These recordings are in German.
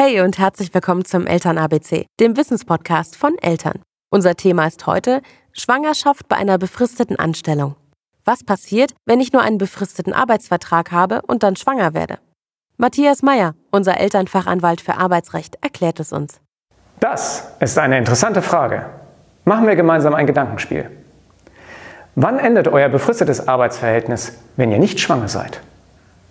Hey und herzlich willkommen zum Eltern ABC, dem Wissenspodcast von Eltern. Unser Thema ist heute Schwangerschaft bei einer befristeten Anstellung. Was passiert, wenn ich nur einen befristeten Arbeitsvertrag habe und dann schwanger werde? Matthias Meyer, unser Elternfachanwalt für Arbeitsrecht, erklärt es uns. Das ist eine interessante Frage. Machen wir gemeinsam ein Gedankenspiel. Wann endet euer befristetes Arbeitsverhältnis, wenn ihr nicht schwanger seid?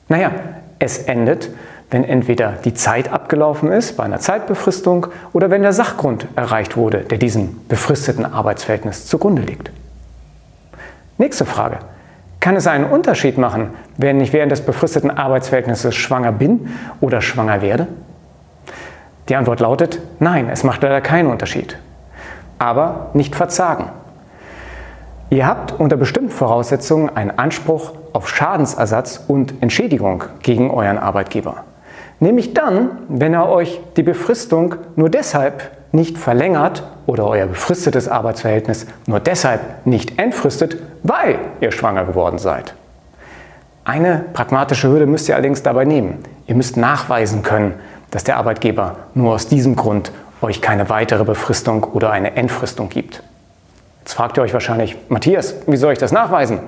Naja, es endet, wenn entweder die Zeit abgelaufen ist bei einer Zeitbefristung oder wenn der Sachgrund erreicht wurde, der diesem befristeten Arbeitsverhältnis zugrunde liegt. Nächste Frage. Kann es einen Unterschied machen, wenn ich während des befristeten Arbeitsverhältnisses schwanger bin oder schwanger werde? Die Antwort lautet, nein, es macht leider keinen Unterschied. Aber nicht verzagen. Ihr habt unter bestimmten Voraussetzungen einen Anspruch auf Schadensersatz und Entschädigung gegen euren Arbeitgeber. Nämlich dann, wenn er euch die Befristung nur deshalb nicht verlängert oder euer befristetes Arbeitsverhältnis nur deshalb nicht entfristet, weil ihr schwanger geworden seid. Eine pragmatische Hürde müsst ihr allerdings dabei nehmen. Ihr müsst nachweisen können, dass der Arbeitgeber nur aus diesem Grund euch keine weitere Befristung oder eine Entfristung gibt. Jetzt fragt ihr euch wahrscheinlich, Matthias, wie soll ich das nachweisen?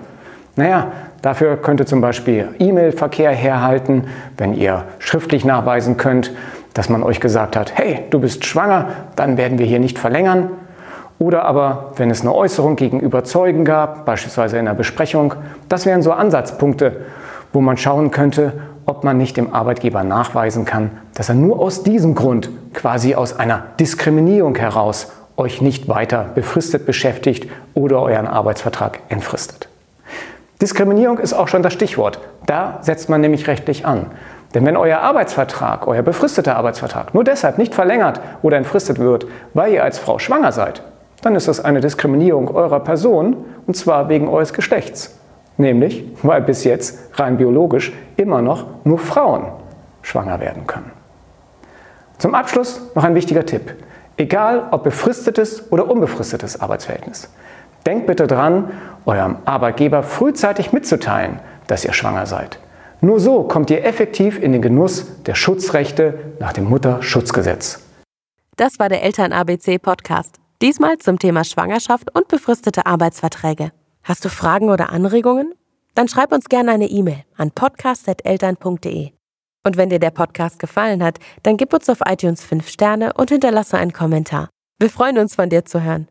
Naja, dafür könnt ihr zum Beispiel E-Mail-Verkehr herhalten, wenn ihr schriftlich nachweisen könnt, dass man euch gesagt hat, hey, du bist schwanger, dann werden wir hier nicht verlängern. Oder aber, wenn es eine Äußerung gegenüber Zeugen gab, beispielsweise in einer Besprechung, das wären so Ansatzpunkte, wo man schauen könnte, ob man nicht dem Arbeitgeber nachweisen kann, dass er nur aus diesem Grund, quasi aus einer Diskriminierung heraus, euch nicht weiter befristet beschäftigt oder euren Arbeitsvertrag entfristet. Diskriminierung ist auch schon das Stichwort. Da setzt man nämlich rechtlich an. Denn wenn euer Arbeitsvertrag, euer befristeter Arbeitsvertrag nur deshalb nicht verlängert oder entfristet wird, weil ihr als Frau schwanger seid, dann ist das eine Diskriminierung eurer Person und zwar wegen eures Geschlechts. Nämlich, weil bis jetzt rein biologisch immer noch nur Frauen schwanger werden können. Zum Abschluss noch ein wichtiger Tipp. Egal ob befristetes oder unbefristetes Arbeitsverhältnis. Denkt bitte dran, eurem Arbeitgeber frühzeitig mitzuteilen, dass ihr schwanger seid. Nur so kommt ihr effektiv in den Genuss der Schutzrechte nach dem Mutterschutzgesetz. Das war der Eltern-ABC-Podcast. Diesmal zum Thema Schwangerschaft und befristete Arbeitsverträge. Hast du Fragen oder Anregungen? Dann schreib uns gerne eine E-Mail an podcast.eltern.de. Und wenn dir der Podcast gefallen hat, dann gib uns auf iTunes 5 Sterne und hinterlasse einen Kommentar. Wir freuen uns, von dir zu hören.